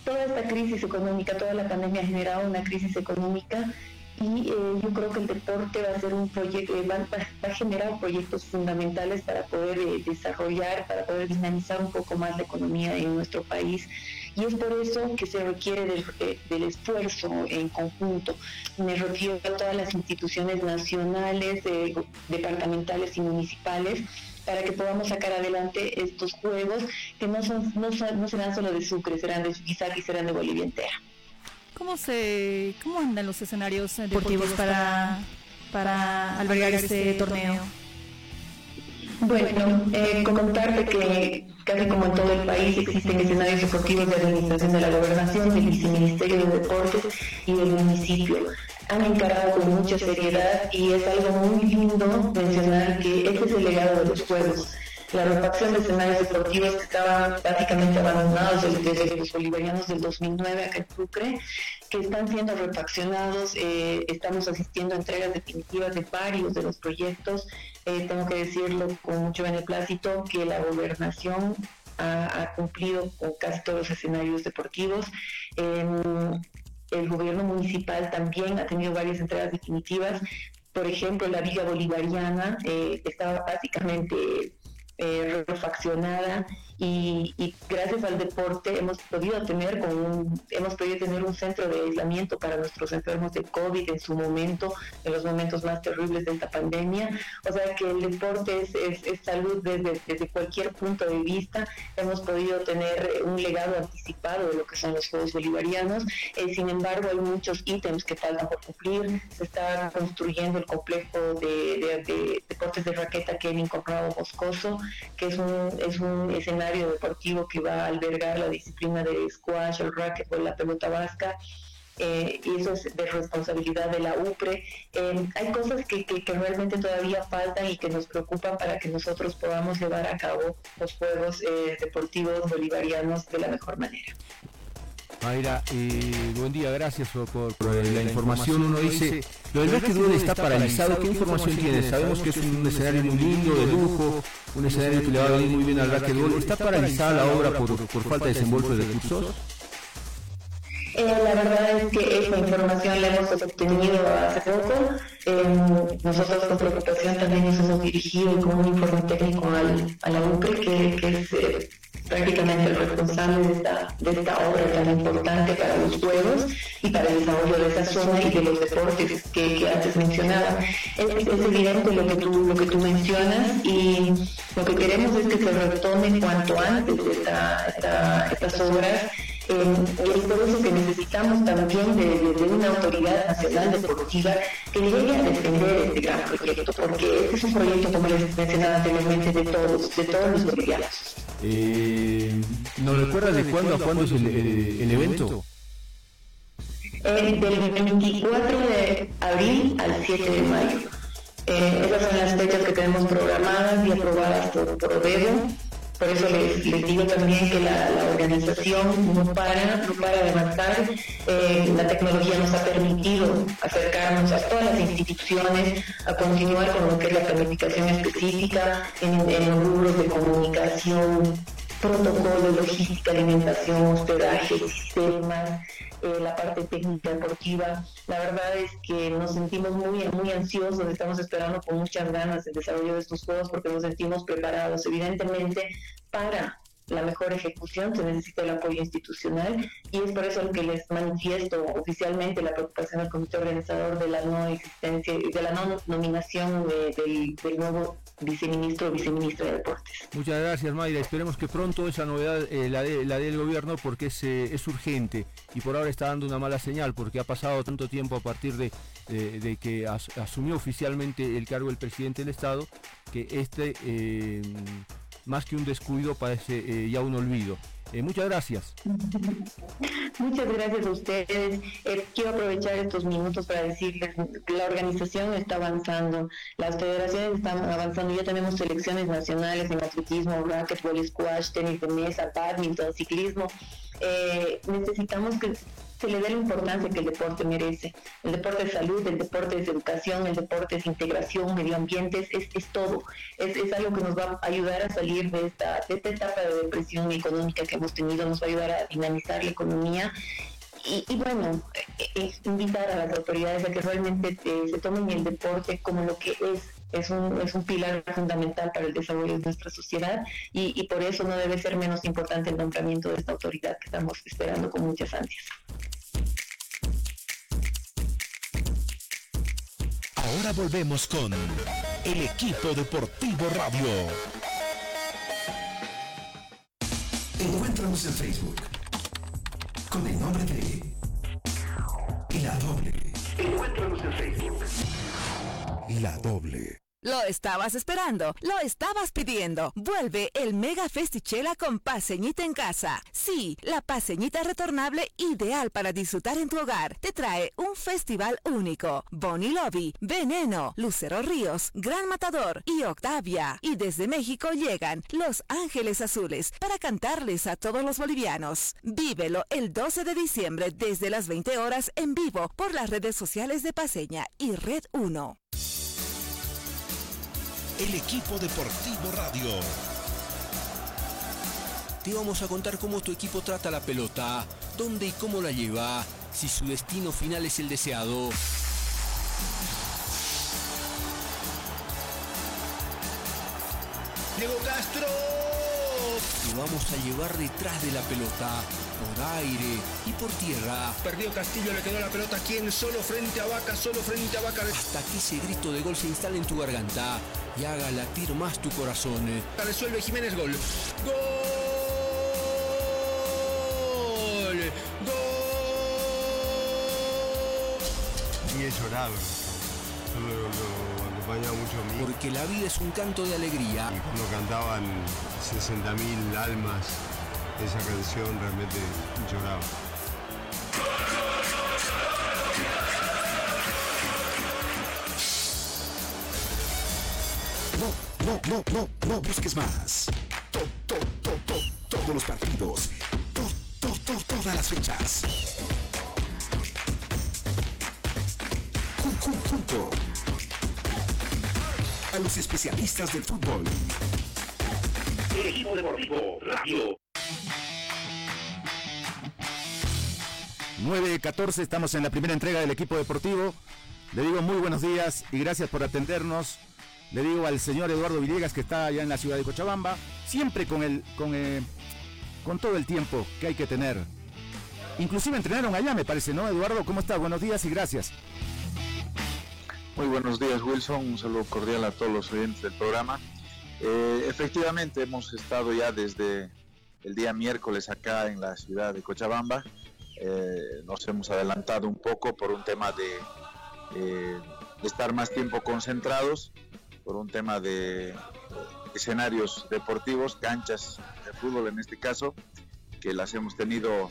S13: toda esta crisis económica, toda la pandemia ha generado una crisis económica y eh, yo creo que el deporte va a ser un proyecto, va, va- va a generar proyectos fundamentales para poder eh, desarrollar, para poder dinamizar un poco más la economía en nuestro país. Y es por eso que se requiere del, eh, del esfuerzo en conjunto. Me refiero a todas las instituciones nacionales, eh, departamentales y municipales para que podamos sacar adelante estos juegos que no, son, no, son- no serán solo de Sucre, serán de Chuquisaca y serán de Bolivia entera.
S2: ¿Cómo se cómo andan los escenarios eh, deportivos para para albergar este torneo?
S13: Bueno, eh, comentarte que casi como en todo el país existen escenarios deportivos de administración de la gobernación, del viceministerio de deportes y del municipio. Han encarado con mucha seriedad y es algo muy lindo mencionar que este es el legado de los Juegos. La refacción de escenarios deportivos que estaban prácticamente abandonados desde, los bolivarianos del 2009 acá en Sucre, que están siendo refaccionados. eh, estamos asistiendo a entregas definitivas de varios de los proyectos. Eh, tengo que decirlo con mucho beneplácito que la gobernación ha, ha cumplido con casi todos los escenarios deportivos. Em, el gobierno municipal también ha tenido varias entregas definitivas. Por ejemplo, la Villa Bolivariana eh, estaba básicamente eh, refaccionada y, gracias al deporte hemos podido tener con un- hemos podido tener un centro de aislamiento para nuestros enfermos de COVID en su momento, en los momentos más terribles de esta pandemia. O sea que el deporte es, es- es salud desde, desde cualquier punto de vista. Hemos podido tener un legado anticipado de lo que son los Juegos Bolivarianos. Eh, sin embargo, hay muchos ítems que faltan por cumplir. Se está construyendo el complejo de, de- de deportes de raqueta Kevin Corrado Moscoso, que es un, es un escenario deportivo que va a albergar la disciplina de squash, el racquetball, la pelota vasca. eh, y eso es de responsabilidad de la UPRE. Eh, hay cosas que, que, realmente todavía faltan y que nos preocupan para que nosotros podamos llevar a cabo los Juegos eh, Deportivos Bolivarianos de la mejor manera.
S1: Mayra, buen día, gracias por, la información. Uno dice, lo del básquetbol está paralizado, ¿qué información tiene? Sabemos que es un escenario muy lindo, de lujo, un escenario que le va a venir muy bien al básquetbol. ¿Está paralizada la obra por, por falta de desembolso de recursos?
S13: Eh, la verdad es que esa información la hemos obtenido hace poco. Eh, nosotros con preocupación también nos hemos dirigido con un informe técnico al, a la UCRE, que, que es eh, prácticamente el responsable de esta, de esta obra tan importante para los juegos y para el desarrollo de esa zona y de los deportes que, que antes mencionaba. Es, evidente lo que, tú, lo que tú mencionas y lo que queremos es que se retome cuanto antes esta, esta, estas obras es por eso que necesitamos también de, una autoridad nacional deportiva que llegue a defender este gran proyecto, porque este es un proyecto, como les mencionaba anteriormente, de todos, de todos los bolivianos.
S1: Eh, ¿Nos recuerda de cuándo a cuándo es el, el, evento?
S13: Eh, del 24 de abril al 7 de mayo. Eh, esas son las fechas que tenemos programadas y aprobadas por, por por eso les, digo también que la, organización no para, no para de avanzar. Eh, la tecnología nos ha permitido acercarnos a todas las instituciones, a continuar con lo que es la planificación específica en, en los rubros de comunicación, protocolo, logística, alimentación, hospedaje, sistemas, eh, la parte técnica deportiva. La verdad es que nos sentimos muy, muy ansiosos, estamos esperando con muchas ganas el desarrollo de estos juegos porque nos sentimos preparados, evidentemente, para la mejor ejecución se necesita el apoyo institucional y es por eso que les manifiesto oficialmente la preocupación del comité organizador de la no existencia, de la no nominación del, nuevo viceministro o viceministra de Deportes.
S1: Muchas gracias Mayra, esperemos que pronto esa novedad eh, la, de, la del gobierno porque es, eh, es urgente y por ahora está dando una mala señal porque ha pasado tanto tiempo a partir de, de, que asumió oficialmente el cargo el presidente del Estado que este... Eh, más que un descuido parece eh, ya un olvido. Eh, muchas gracias.
S13: Muchas gracias a ustedes. Eh, quiero aprovechar estos minutos para decirles la organización está avanzando, las federaciones están avanzando, ya tenemos selecciones nacionales en atletismo, racquetball, squash, tenis de mesa, badminton, ciclismo. necesitamos que se le dé la importancia que el deporte merece. El deporte es salud, el deporte es educación, el deporte es integración, medio ambiente, es, todo. Es, es, algo que nos va a ayudar a salir de esta, de esta etapa de depresión económica que hemos tenido, nos va a ayudar a dinamizar la economía y, bueno, eh, eh, invitar a las autoridades a que realmente eh, se tomen el deporte como lo que es. Es un, es un pilar fundamental para el desarrollo de nuestra sociedad y por eso no debe ser menos importante el nombramiento de esta autoridad que estamos esperando con muchas ansias.
S6: Ahora volvemos con el equipo deportivo radio. Encuéntranos en Facebook con el nombre de La Doble. Encuéntranos en Facebook. La Doble.
S11: Lo estabas esperando, lo estabas pidiendo. Vuelve el Mega Festichela con paseñita en casa. Sí, la paseñita retornable ideal para disfrutar en tu hogar. Te trae un festival único. Bonnie Lobby, Veneno, Lucero Ríos, Gran Matador y Octavia. Y desde México llegan Los Ángeles Azules para cantarles a todos los bolivianos. Vívelo el 12 de diciembre desde las 20 horas en vivo por las redes sociales de Paseña y Red 1
S6: el equipo deportivo radio.
S7: Te vamos a contar cómo tu equipo trata la pelota, dónde y cómo la lleva, si su destino final es el deseado.
S8: Diego Castro.
S7: Te vamos a llevar detrás de la pelota por aire y por tierra.
S8: Perdió Castillo, le quedó la pelota quien solo frente a Vaca, solo frente a Vaca.
S7: Hasta que ese grito de gol se instale en tu garganta y haga latir más tu corazón.
S8: Resuelve Jiménez gol. ¡Gol! ¡Gol!
S9: Y he llorado. Lo, lo acompaña mucho a mí.
S7: Porque la vida es un canto de alegría.
S9: Y cuando cantaban 60.000 almas esa canción realmente lloraba.
S6: No, no, no, no, no busques más. To, to, to, todos los partidos. todas las fechas. Junto a los especialistas del fútbol. El equipo deportivo Radio
S3: 9-14, estamos en la primera entrega del equipo deportivo. Le digo muy buenos días y gracias por atendernos. Le digo al señor Eduardo Villegas que está allá en la ciudad de Cochabamba, siempre con el, con, eh, con todo el tiempo que hay que tener. Inclusive entrenaron allá, me parece, ¿no, Eduardo? ¿Cómo estás? Buenos días y gracias.
S14: Muy buenos días, Wilson. Un saludo cordial a todos los oyentes del programa. Eh, efectivamente, hemos estado ya desde el día miércoles acá en la ciudad de Cochabamba. Eh, nos hemos adelantado un poco por un tema de, de estar más tiempo concentrados por un tema de escenarios deportivos, canchas de fútbol en este caso, que las hemos tenido,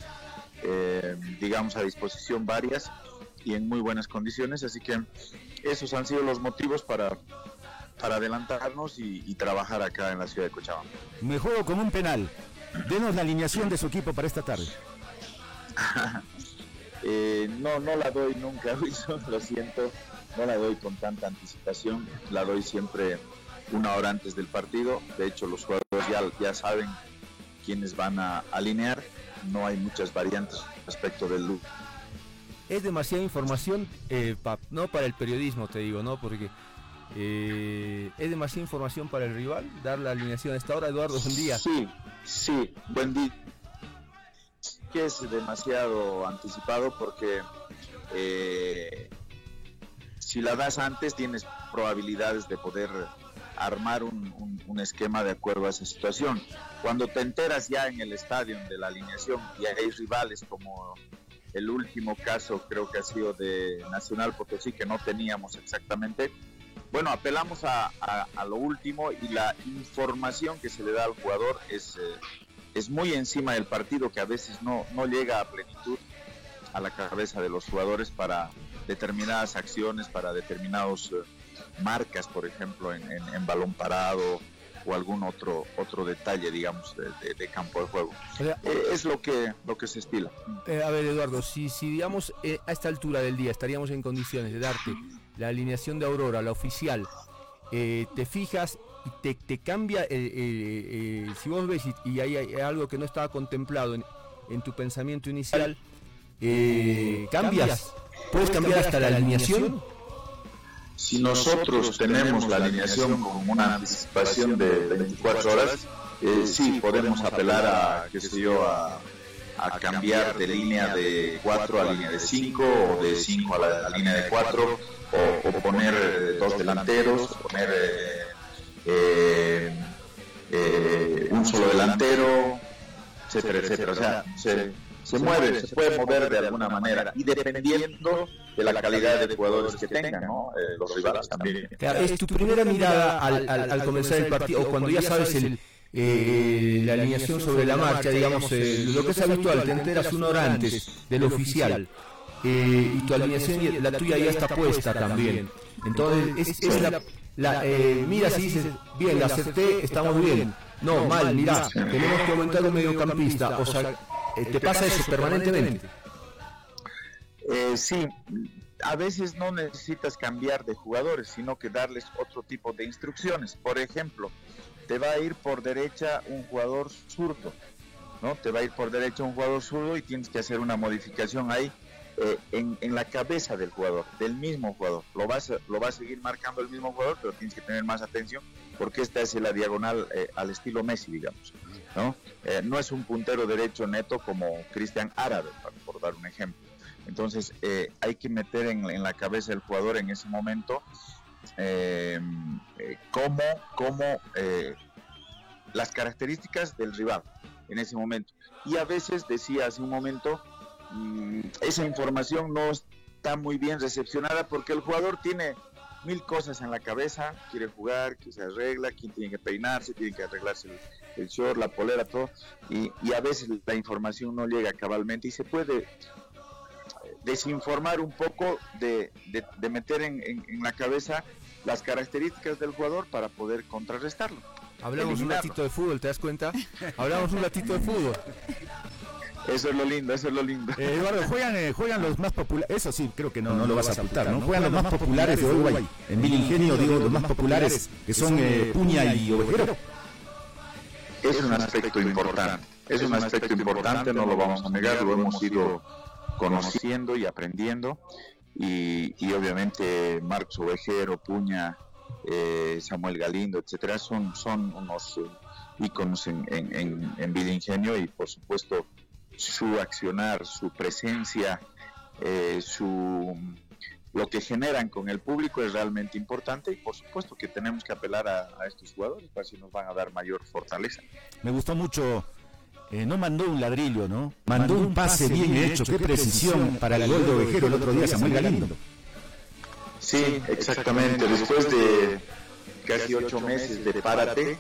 S14: eh, digamos, a disposición varias y en muy buenas condiciones. Así que esos han sido los motivos para, para adelantarnos y, trabajar acá en la ciudad de Cochabamba.
S3: Me juego con un penal. Denos la alineación de su equipo para esta tarde.
S14: Eh, no, no la doy nunca, Wilson, lo siento no la doy con tanta anticipación, la doy siempre una hora antes del partido. De hecho, los jugadores ya, ya saben quiénes van a alinear. No hay muchas variantes respecto del look.
S1: Es demasiada información, eh, no para el periodismo, te digo, ¿no? Porque eh, es demasiada información para el rival dar la alineación a esta hora. Eduardo, día.
S14: Sí, sí, buen día. Que es demasiado anticipado porque eh, si la das antes tienes probabilidades de poder armar un, esquema de acuerdo a esa situación. Cuando te enteras ya en el estadio de la alineación y hay rivales como el último caso creo que ha sido de Nacional Potosí que no teníamos exactamente, bueno, apelamos a, lo último y la información que se le da al jugador es, eh, es muy encima del partido que a veces no, no llega a plenitud a la cabeza de los jugadores para determinadas acciones, para determinados eh, marcas, por ejemplo, en, balón parado o algún otro otro detalle, digamos, de, campo de juego. Eh, es lo que lo que se estila.
S1: A ver, Eduardo, si, si digamos a esta altura del día estaríamos en condiciones de darte la alineación de Aurora, la oficial, te fijas y te, te cambia, si vos ves y, hay, algo que no estaba contemplado en, en tu pensamiento inicial, cambias ¿Puedes cambiar hasta la alineación?
S14: Si nosotros tenemos la alineación con una anticipación de 24 horas, eh, sí podemos apelar a, qué sé yo, a, cambiar de línea de 4 a línea de 5 o de 5 a la, línea de 4 o, poner eh, dos delanteros, poner eh, un solo delantero, etcétera, etcétera. O sea, se, se mueve, se puede mover de alguna manera y dependiendo de la calidad de jugadores que tengan, ¿no? Eh, los rivales también.
S1: es tu primera mirada al, al, comenzar el partido, o cuando ya sabes el, eh, la alineación sobre la marcha, digamos, eh, lo que es habitual, te enteras una hora antes del oficial. Y tu alineación, la tuya ya está puesta también. Entonces, es, la, la mira si dices, bien, la acepté, estamos bien. No, mal, mira, tenemos que aumentar un mediocampista. O sea, eh, ¿Te pasa eso permanentemente?
S14: Eh, sí, a veces no necesitas cambiar de jugadores, sino que darles otro tipo de instrucciones. Por ejemplo, te va a ir por derecha un jugador zurdo, ¿no? Te va a ir por derecha un jugador zurdo y tienes que hacer una modificación ahí eh, en, la cabeza del jugador, del mismo jugador. Lo vas, lo va a seguir marcando el mismo jugador, pero tienes que tener más atención porque esta es la diagonal al estilo Messi, digamos. ¿no? Eh, no es un puntero derecho neto como Cristian Árabe, por dar un ejemplo. Entonces eh, hay que meter en, la cabeza del jugador en ese momento eh, cómo, cómo las características del rival en ese momento. Y a veces, decía hace un momento, esa información no está muy bien recepcionada porque el jugador tiene mil cosas en la cabeza, quiere jugar, que se arregla, quién tiene que peinarse, tiene que arreglarse el, el short, la polera, todo, y, a veces la información no llega cabalmente y se puede desinformar un poco de, meter en, la cabeza las características del jugador para poder contrarrestarlo.
S1: Hablamos un ratito de fútbol, ¿te das cuenta? Hablamos un ratito de fútbol.
S14: Eso es lo lindo, eso es lo lindo.
S3: Eh, Eduardo, juegan, eh, juegan los más populares, eso sí, creo que no, no lo vas a ocultar, ¿no? Juegan los más populares de Uruguay. En Mil Ingenio, digo, los más populares, que son eh, Puña y Ovejero.
S14: Es un aspecto importante, es un aspecto importante, no lo vamos a negar, lo hemos ido conociendo y aprendiendo. Y, y obviamente Marcos Ovejero, Puña, eh, Samuel Galindo, etcétera, son, son unos íconos en, en, en, Ingenio y por supuesto su accionar, su presencia, eh, su lo que generan con el público es realmente importante y por supuesto que tenemos que apelar a, a estos jugadores para si nos van a dar mayor fortaleza.
S3: Me gustó mucho, eh, no mandó un ladrillo, ¿no? Mandó un pase bien hecho, qué precisión para el gol de Ovejero el otro día, Samuel Galindo.
S14: Sí, exactamente, después de casi ocho meses de párate,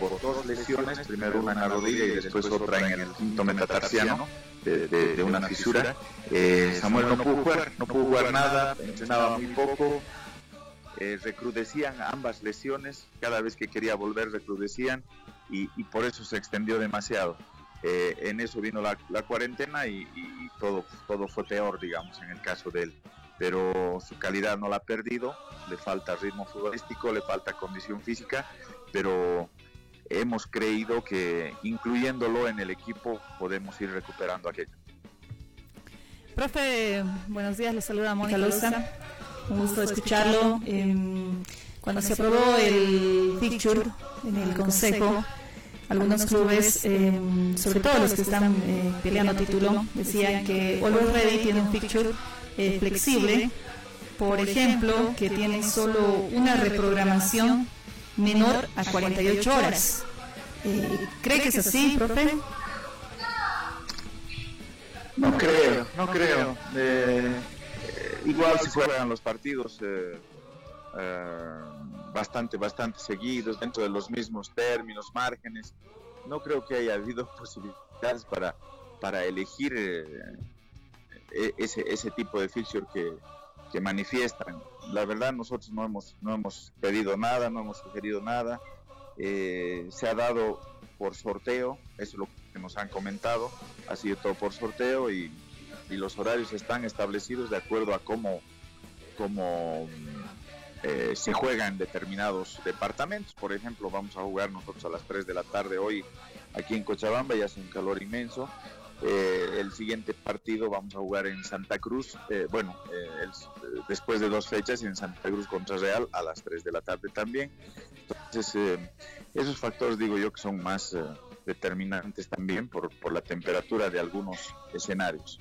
S14: por dos lesiones, primero una en la rodilla y después otra en el quinto metatarsiano de, de, de una fisura. Eh, Samuel no pudo jugar, no pudo jugar nada, entrenaba muy poco, eh, recrudecían ambas lesiones, cada vez que quería volver recrudecían y, y por eso se extendió demasiado. Eh, en eso vino la, la cuarentena y, y, todo, todo fue peor, digamos, en el caso de él. Pero su calidad no la ha perdido, le falta ritmo futbolístico, le falta condición física, pero hemos creído que incluyéndolo en el equipo podemos ir recuperando aquello.
S2: Profe, buenos días, le saluda Mónica Loza. Un gusto escucharlo. Eh, cuando se aprobó el fixture en el Consejo, algunos clubes, eh, sobre todo los que están eh, peleando título, decían que Always Ready tiene un fixture eh, flexible, por ejemplo, que tiene solo una reprogramación menor a 48 horas. Eh, ¿Cree que es así, profe?
S14: No creo, no creo. Eh, eh, igual si fueran los partidos eh, bastante, bastante seguidos, dentro de los mismos términos, márgenes, no creo que haya habido posibilidades para, para elegir ese, ese tipo de fixture que, que manifiestan. La verdad nosotros no hemos, no hemos pedido nada, no hemos sugerido nada. Eh, se ha dado por sorteo, eso es lo que nos han comentado, ha sido todo por sorteo y, y los horarios están establecidos de acuerdo a cómo, cómo eh, se juega en determinados departamentos. Por ejemplo, vamos a jugar nosotros a las 3 de la tarde hoy aquí en Cochabamba y hace un calor inmenso. Eh, el siguiente partido vamos a jugar en Santa Cruz, eh, bueno, eh, el, después de dos fechas en Santa Cruz contra Real a las 3 de la tarde también. Entonces, eh, esos factores digo yo que son más eh, determinantes también por, por, la temperatura de algunos escenarios.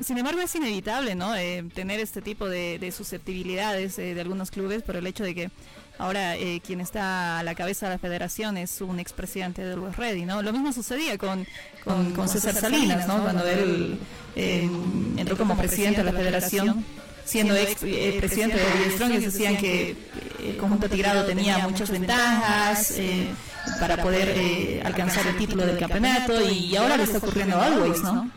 S2: Sin embargo, es inevitable ¿no? Eh, tener este tipo de, de susceptibilidades de algunos clubes por el hecho de que Ahora, eh, quien está a la cabeza de la federación es un expresidente del West Ready, ¿no? Lo mismo sucedía con, con, con César Salinas, ¿no? Cuando él eh, entró como presidente de la federación, siendo ex eh, presidente de Strong, ellos decían que el conjunto tigrado tenía muchas ventajas eh, para poder eh, alcanzar el título del campeonato y ahora le está ocurriendo a Always, ¿no?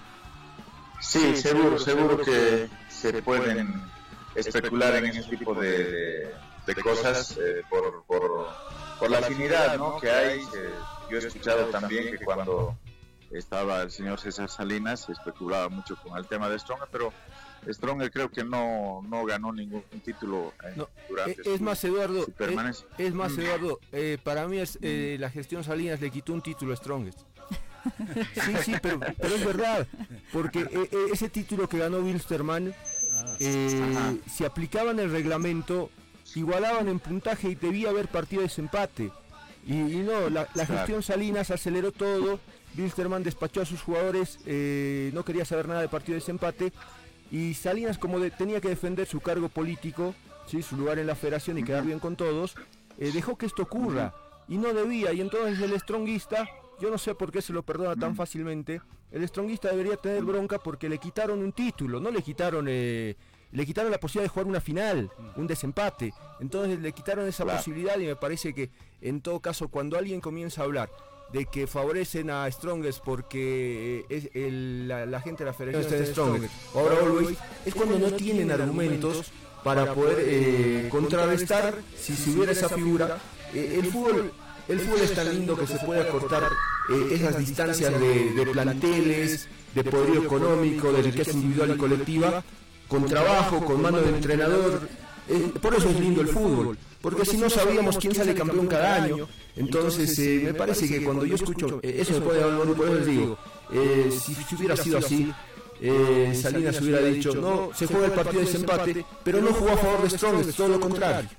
S14: Sí, seguro, seguro que se pueden especular en ese tipo de de cosas eh, por, por, por, la afinidad ¿no? que hay. Eh, yo he escuchado también que cuando estaba el señor César Salinas se especulaba mucho con el tema de Stronger, pero Stronger creo que no, no ganó ningún título
S1: no,
S14: durante
S1: es,
S14: su,
S1: más Eduardo
S14: su permanencia.
S1: Es, es más Eduardo eh, para mí es eh, la gestión Salinas le quitó un título a Strongest sí sí pero, pero es verdad porque eh, ese título que ganó Wilstermann ah, si aplicaban el reglamento igualaban en puntaje y debía haber partido de desempate. Y, y no, la, la gestión Salinas aceleró todo, Wilstermann despachó a sus jugadores, eh, no quería saber nada de partido de desempate, y Salinas como de, tenía que defender su cargo político, ¿sí? su lugar en la federación y quedar bien con todos, eh, dejó que esto ocurra, y no debía, y entonces el stronguista, yo no sé por qué se lo perdona tan fácilmente, el stronguista debería tener bronca porque le quitaron un título, no le quitaron... Eh, le quitaron la posibilidad de jugar una final, un desempate. Entonces le quitaron esa claro. posibilidad y me parece que en todo caso cuando alguien comienza a hablar de que favorecen a Strongest porque es el, la, la, gente de la federación
S5: este es Strongest, ahora Always, es cuando no tienen argumentos
S1: para poder eh, contrarrestar si se hubiera esa figura. Eh, el fútbol el fútbol es tan lindo que se puede acortar eh, esas distancias de, de, planteles, de poderío económico, de riqueza individual y colectiva, con trabajo, con mano de entrenador. por eso es lindo el fútbol, porque si no sabíamos quién sale campeón cada año. Entonces, me parece que cuando yo escucho eso después de hablar, eso les digo, si, si hubiera sido así, eh, Salinas hubiera dicho, no, se juega el partido de desempate, pero no jugó a favor de Strong, es todo lo contrario.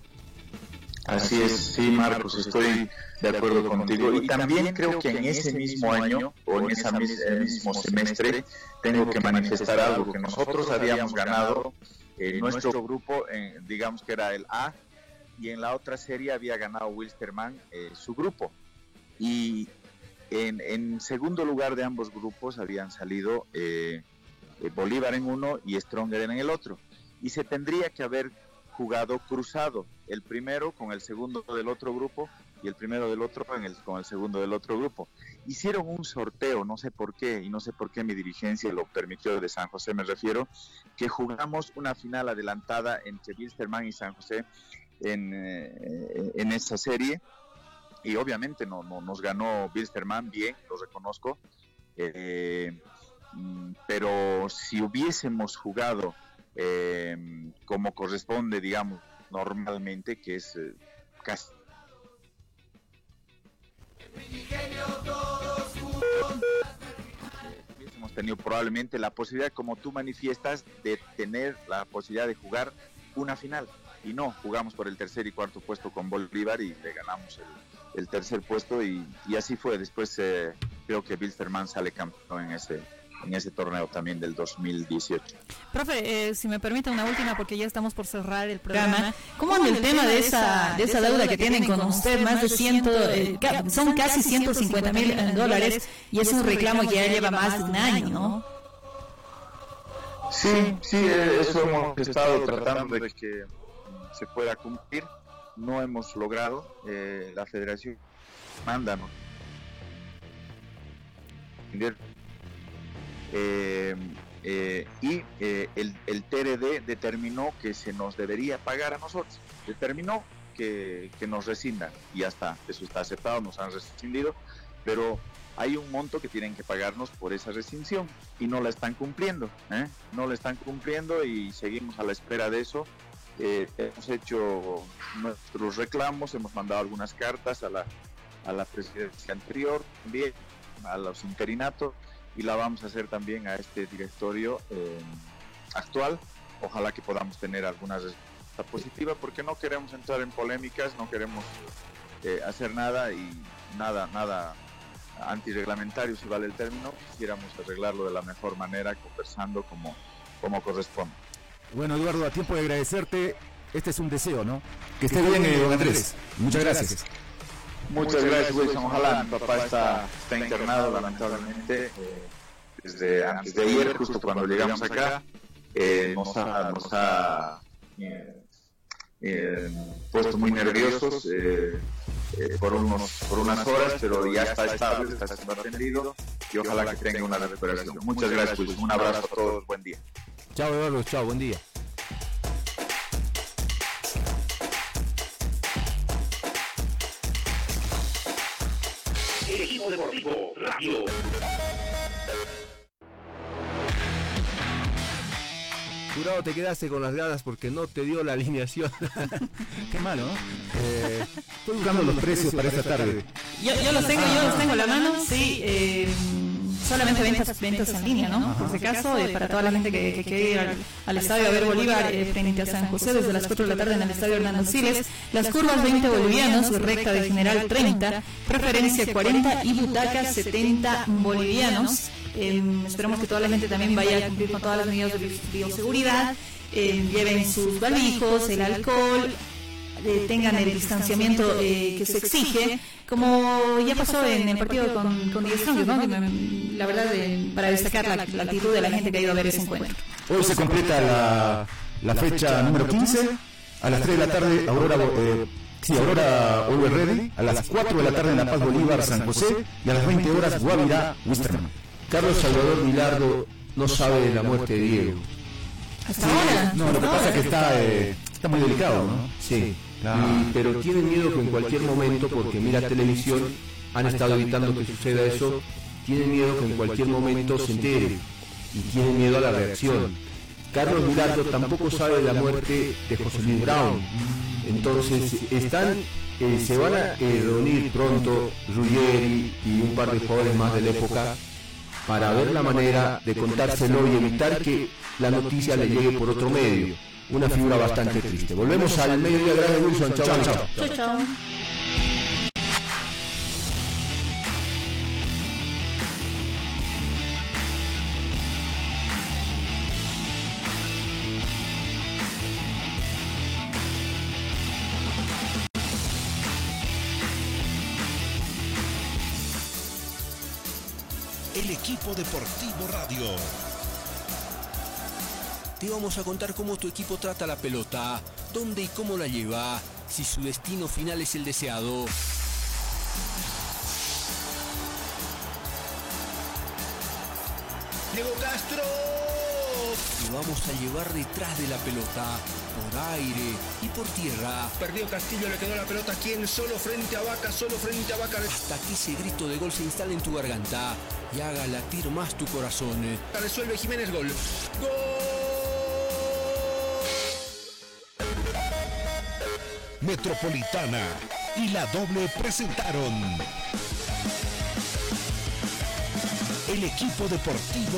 S14: Así es, sí, Marcos, estoy de acuerdo contigo. Y también creo que en ese mismo año o en ese mismo semestre tengo que manifestar algo, que nosotros habíamos ganado en nuestro grupo, digamos que era el A, y en la otra serie había ganado Wilstermann eh, su grupo. Y en, en, segundo lugar de ambos grupos habían salido eh, eh, Bolívar en uno y Stronger en el otro. Y se tendría que haber jugado cruzado, el primero con el segundo del otro grupo y el primero del otro con el, con el segundo del otro grupo. Hicieron un sorteo, no sé por qué, y no sé por qué mi dirigencia lo permitió de San José, me refiero, que jugamos una final adelantada entre Wilstermann y San José en, eh, en esa serie. Y obviamente no, no, nos ganó Wilstermann bien, lo reconozco. Eh, Mm, pero si hubiésemos jugado em, como corresponde, digamos, normalmente, que es eh, casi... Hubiésemos tenido probablemente la posibilidad, como tú manifiestas, de tener la posibilidad de jugar una final. Y no, jugamos por el tercer y cuarto puesto con Bolívar y le ganamos el, tercer puesto y, así fue. Después eh, creo que Wilstermann sale campeón en ese, en ese torneo también del 2018.
S2: Profe, eh, si me permite una última porque ya estamos por cerrar el programa. ¿Cómo anda el tema de esa, de esa deuda que tienen con usted? Más de ciento, eh, son casi 150 mil dólares y es un reclamo que ya lleva más de un año, ¿no?
S14: Sí, sí, eh, eso hemos estado tratando de que se pueda cumplir. No hemos logrado. la federación manda, ¿no? Eh, eh, y eh, el, TRD determinó que se nos debería pagar a nosotros, determinó que, que nos rescindan y ya está, eso está aceptado, nos han rescindido, pero hay un monto que tienen que pagarnos por esa rescisión y no la están cumpliendo, no la están cumpliendo y seguimos a la espera de eso. hemos hecho nuestros reclamos, hemos mandado algunas cartas a la, a la presidencia anterior también, a los interinatos y la vamos a hacer también a este directorio eh, actual. Ojalá que podamos tener alguna respuesta positiva porque no queremos entrar en polémicas, no queremos eh, hacer nada y nada, nada antirreglamentario, si vale el término, quisiéramos arreglarlo de la mejor manera, conversando como, como corresponde.
S3: Bueno, Eduardo, a tiempo de agradecerte, este es un deseo, ¿no? Que esté bien, eh, Andrés. Muchas gracias.
S14: Muchas gracias, Wilson. Ojalá mi papá está, está internado, lamentablemente, eh, desde antes de ayer, justo cuando llegamos acá. Eh, nos ha, nos ha eh, puesto muy nerviosos por, unos, por unas horas, pero ya está estable, está siendo atendido y ojalá que tenga una recuperación. Muchas gracias, Wilson. Un abrazo a todos. Buen día.
S3: Chao, Eduardo. Chao, buen día.
S6: Radio.
S1: Jurado, te quedaste con las ganas porque no te dio la alineación.
S3: Qué malo, ¿no? Eh, estoy buscando los precios para esta tarde.
S2: Yo, yo los tengo, yo los tengo en la mano, sí. Eh, solamente ventas, ventas en línea, ¿no? Por si acaso, eh, para toda la gente que, quiere ir al, estadio a ver Bolívar eh, frente a San José desde las 4 de la tarde en el estadio Hernando Siles, las curvas 20 bolivianos, recta de general 30, preferencia 40 y butacas 70 bolivianos. Em, esperamos que toda la gente también vaya a cumplir con todas las medidas de bioseguridad. Eh, lleven sus barbijos, el alcohol, eh, tengan el distanciamiento eh, que se exige, como ya pasó en el partido con, con la verdad, para destacar la, actitud de la gente que ha ido a ver ese encuentro.
S3: Hoy se completa la, la fecha número 15, a las 3 de la tarde, Aurora... Eh, Sí, Aurora Over Ready, a las 4 de la tarde en La Paz Bolívar, San José, y a las 20 horas Guavirá, Wisterman.
S1: Carlos Salvador Milardo no sabe de la muerte de Diego.
S2: Hasta ahora.
S3: No, lo que pasa es que está, eh, está muy delicado, ¿no?
S1: Sí, Y- pero tienen miedo que en cualquier momento, porque mira televisión, han estado evitando que suceda eso, tienen miedo que en cualquier momento se entere y tienen miedo a la reacción. Carlos Milardo tampoco sabe de la muerte de José Luis Brown. Entonces están, eh, se van a eh, reunir pronto Ruggeri y un par de jugadores más de la época para ver la manera de contárselo y evitar que la noticia le llegue por otro medio. Una figura bastante triste. Volvemos al mediodía, gracias Wilson. Chao, chao.
S2: Chao, chao.
S6: El equipo deportivo radio.
S7: Te vamos a contar cómo tu equipo trata la pelota, dónde y cómo la lleva, si su destino final es el deseado.
S8: Diego Castro.
S7: Te vamos a llevar detrás de la pelota, por aire y por tierra,
S8: Perdió Castillo, le quedó la pelota. ¿Quién? Solo frente a Vaca, solo frente a Vaca.
S7: hasta que ese grito de gol se instale en tu garganta y haga latir más tu corazón.
S8: Resuelve Jiménez gol.
S6: Metropolitana y la doble presentaron. El equipo deportivo